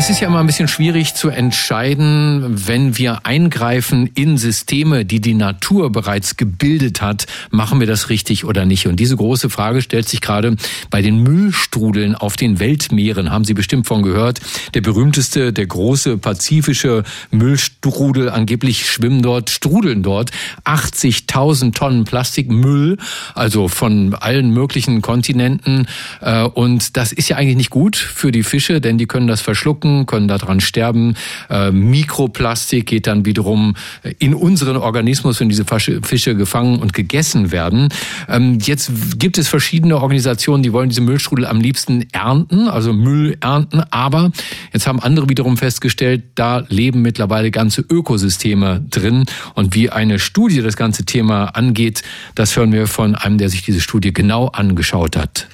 Es ist ja immer ein bisschen schwierig zu entscheiden, wenn wir eingreifen in Systeme, die die Natur bereits gebildet hat, machen wir das richtig oder nicht? Und diese große Frage stellt sich gerade bei den Müllstrudeln auf den Weltmeeren. Haben Sie bestimmt von gehört? Der berühmteste, der große pazifische Müllstrudel. Angeblich schwimmen dort, strudeln dort 80.000 Tonnen Plastikmüll, also von allen möglichen Kontinenten. Äh, und das ist ja eigentlich nicht gut für die Fische, denn die können das verschlucken schlucken, können daran sterben. Äh, Mikroplastik geht dann wiederum in unseren Organismus, wenn diese Fische gefangen und gegessen werden. Ähm, jetzt gibt es verschiedene Organisationen, die wollen diese Müllstrudel am liebsten ernten, also Müll ernten. Aber jetzt haben andere wiederum festgestellt, da leben mittlerweile ganze Ökosysteme drin. Und wie eine Studie das ganze Thema angeht, das hören wir von einem, der sich diese Studie genau angeschaut hat.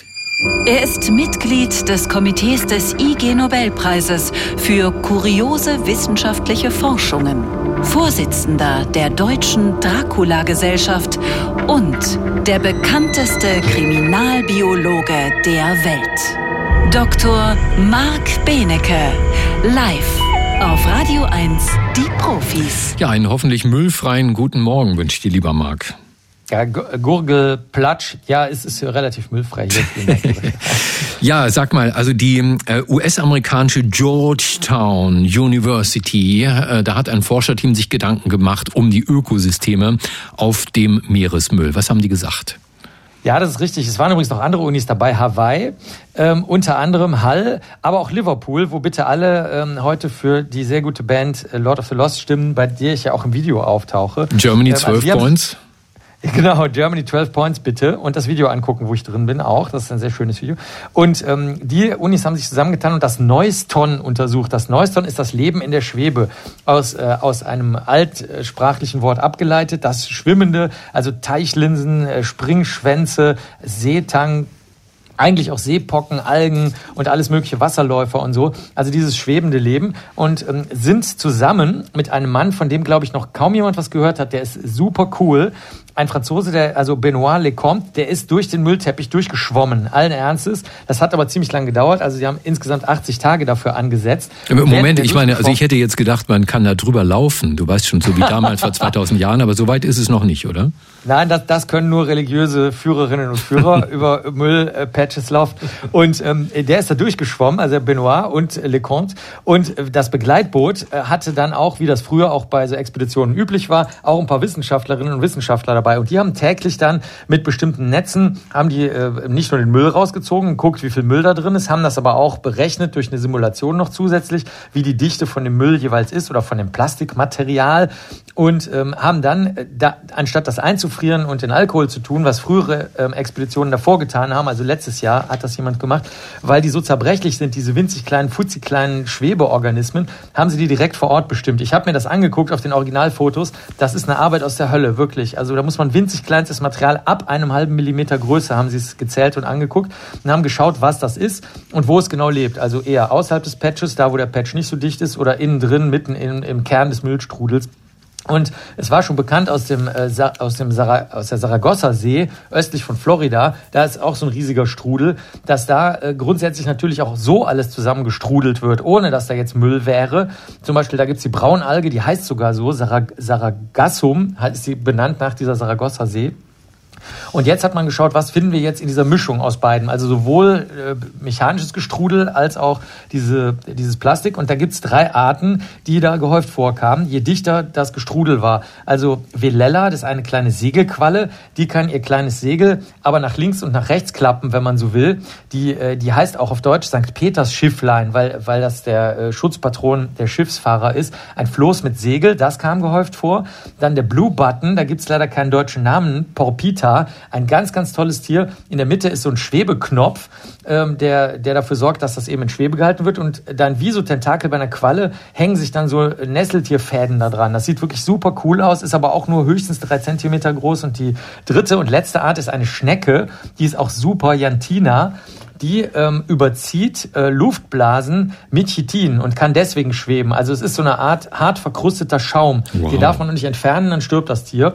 Er ist Mitglied des Komitees des IG Nobelpreises für kuriose wissenschaftliche Forschungen, Vorsitzender der Deutschen Dracula-Gesellschaft und der bekannteste Kriminalbiologe der Welt. Dr. Marc Benecke, live auf Radio 1, die Profis. Ja, einen hoffentlich müllfreien guten Morgen wünsche ich dir, lieber Marc. Ja, Gurgel, Platsch, ja, es ist relativ müllfrei hier. ja, sag mal, also die äh, US-amerikanische Georgetown University, äh, da hat ein Forscherteam sich Gedanken gemacht um die Ökosysteme auf dem Meeresmüll. Was haben die gesagt? Ja, das ist richtig. Es waren übrigens noch andere Unis dabei, Hawaii, ähm, unter anderem Hull, aber auch Liverpool, wo bitte alle ähm, heute für die sehr gute Band äh, Lord of the Lost stimmen, bei der ich ja auch im Video auftauche. Germany ähm, 12 also Points. Genau, Germany 12 Points bitte und das Video angucken, wo ich drin bin auch. Das ist ein sehr schönes Video. Und ähm, die Unis haben sich zusammengetan und das Neuston untersucht. Das Neuston ist das Leben in der Schwebe aus, äh, aus einem altsprachlichen Wort abgeleitet. Das Schwimmende, also Teichlinsen, äh, Springschwänze, Seetang, eigentlich auch Seepocken, Algen und alles mögliche Wasserläufer und so. Also dieses schwebende Leben und ähm, sind zusammen mit einem Mann, von dem glaube ich noch kaum jemand was gehört hat. Der ist super cool ein Franzose, der, also Benoit Lecomte, der ist durch den Müllteppich durchgeschwommen, allen Ernstes. Das hat aber ziemlich lang gedauert. Also sie haben insgesamt 80 Tage dafür angesetzt. Moment, ich meine, also ich hätte jetzt gedacht, man kann da drüber laufen. Du weißt schon, so wie damals vor 2000 Jahren, aber so weit ist es noch nicht, oder? Nein, das, das können nur religiöse Führerinnen und Führer über Müllpatches laufen. Und ähm, der ist da durchgeschwommen, also Benoit und Lecomte. Und das Begleitboot äh, hatte dann auch, wie das früher auch bei so Expeditionen üblich war, auch ein paar Wissenschaftlerinnen und Wissenschaftler dabei dabei. Und die haben täglich dann mit bestimmten Netzen, haben die äh, nicht nur den Müll rausgezogen, guckt, wie viel Müll da drin ist, haben das aber auch berechnet durch eine Simulation noch zusätzlich, wie die Dichte von dem Müll jeweils ist oder von dem Plastikmaterial und ähm, haben dann, äh, da, anstatt das einzufrieren und in Alkohol zu tun, was frühere ähm, Expeditionen davor getan haben, also letztes Jahr hat das jemand gemacht, weil die so zerbrechlich sind, diese winzig kleinen, futzig kleinen Schwebeorganismen, haben sie die direkt vor Ort bestimmt. Ich habe mir das angeguckt auf den Originalfotos. Das ist eine Arbeit aus der Hölle, wirklich. Also da muss man winzig kleinstes Material ab einem halben Millimeter Größe haben sie es gezählt und angeguckt und haben geschaut, was das ist und wo es genau lebt. Also eher außerhalb des Patches, da wo der Patch nicht so dicht ist, oder innen drin, mitten im, im Kern des Müllstrudels. Und es war schon bekannt aus dem, äh, aus dem aus der Saragossa-See, östlich von Florida, da ist auch so ein riesiger Strudel, dass da äh, grundsätzlich natürlich auch so alles zusammengestrudelt wird, ohne dass da jetzt Müll wäre. Zum Beispiel, da gibt's die Braunalge, die heißt sogar so, Sarag Saragassum, ist sie benannt nach dieser Saragossa-See. Und jetzt hat man geschaut, was finden wir jetzt in dieser Mischung aus beiden. Also sowohl äh, mechanisches Gestrudel als auch diese, dieses Plastik. Und da gibt's drei Arten, die da gehäuft vorkamen, je dichter das Gestrudel war. Also Velella, das ist eine kleine Segelqualle, die kann ihr kleines Segel aber nach links und nach rechts klappen, wenn man so will. Die, äh, die heißt auch auf Deutsch St. Peters Schifflein, weil, weil das der äh, Schutzpatron der Schiffsfahrer ist. Ein Floß mit Segel, das kam gehäuft vor. Dann der Blue Button, da gibt's leider keinen deutschen Namen, Porpita ein ganz, ganz tolles Tier. In der Mitte ist so ein Schwebeknopf, ähm, der, der dafür sorgt, dass das eben in Schwebe gehalten wird. Und dann wie so Tentakel bei einer Qualle hängen sich dann so Nesseltierfäden da dran. Das sieht wirklich super cool aus, ist aber auch nur höchstens drei Zentimeter groß. Und die dritte und letzte Art ist eine Schnecke. Die ist auch super, Jantina die ähm, überzieht äh, Luftblasen mit Chitin und kann deswegen schweben. Also es ist so eine Art hart verkrusteter Schaum. Wow. Den darf man nicht entfernen, dann stirbt das Tier.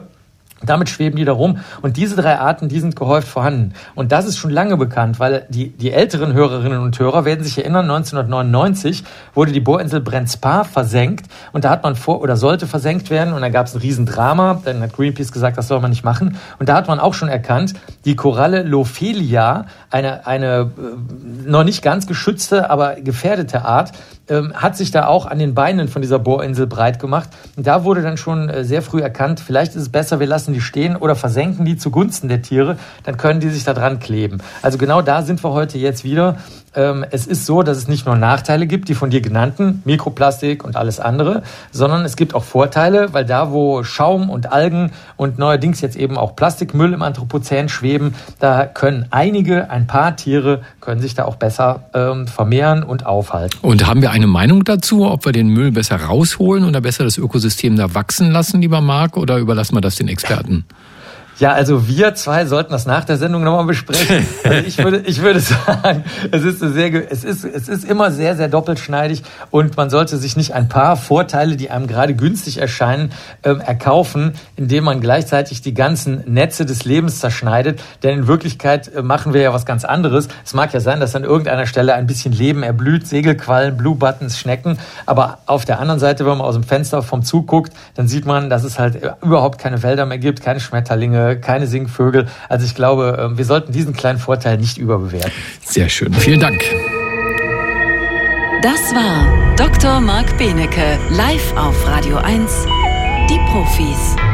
Damit schweben die da rum. Und diese drei Arten, die sind gehäuft vorhanden. Und das ist schon lange bekannt, weil die, die älteren Hörerinnen und Hörer werden sich erinnern, 1999 wurde die Bohrinsel Brent Spa versenkt. Und da hat man vor, oder sollte versenkt werden. Und da gab es ein Riesendrama. Dann hat Greenpeace gesagt, das soll man nicht machen. Und da hat man auch schon erkannt, die Koralle Lophelia, eine, eine äh, noch nicht ganz geschützte, aber gefährdete Art, ähm, hat sich da auch an den Beinen von dieser Bohrinsel breit gemacht. Und da wurde dann schon äh, sehr früh erkannt, vielleicht ist es besser, wir lassen die stehen oder versenken die zugunsten der Tiere, dann können die sich da dran kleben. Also genau da sind wir heute jetzt wieder ähm, es ist so, dass es nicht nur Nachteile gibt, die von dir genannten, Mikroplastik und alles andere, sondern es gibt auch Vorteile, weil da, wo Schaum und Algen und neuerdings jetzt eben auch Plastikmüll im Anthropozän schweben, da können einige, ein paar Tiere, können sich da auch besser ähm, vermehren und aufhalten. Und haben wir eine Meinung dazu, ob wir den Müll besser rausholen oder besser das Ökosystem da wachsen lassen, lieber Marc, oder überlassen wir das den Experten? Ja, also wir zwei sollten das nach der Sendung nochmal besprechen. Also ich würde, ich würde sagen, es ist sehr, es ist, es ist immer sehr, sehr doppelschneidig und man sollte sich nicht ein paar Vorteile, die einem gerade günstig erscheinen, ähm, erkaufen, indem man gleichzeitig die ganzen Netze des Lebens zerschneidet. Denn in Wirklichkeit äh, machen wir ja was ganz anderes. Es mag ja sein, dass an irgendeiner Stelle ein bisschen Leben erblüht, Segelquallen, Blue Buttons, Schnecken. Aber auf der anderen Seite, wenn man aus dem Fenster vom Zug guckt, dann sieht man, dass es halt überhaupt keine Wälder mehr gibt, keine Schmetterlinge, keine Singvögel. Also ich glaube, ähm, wir sollten diesen kleinen Vorteil nicht überbewerten. Sehr schön. Vielen Dank. Das war Dr. Marc Benecke, live auf Radio 1, die Profis.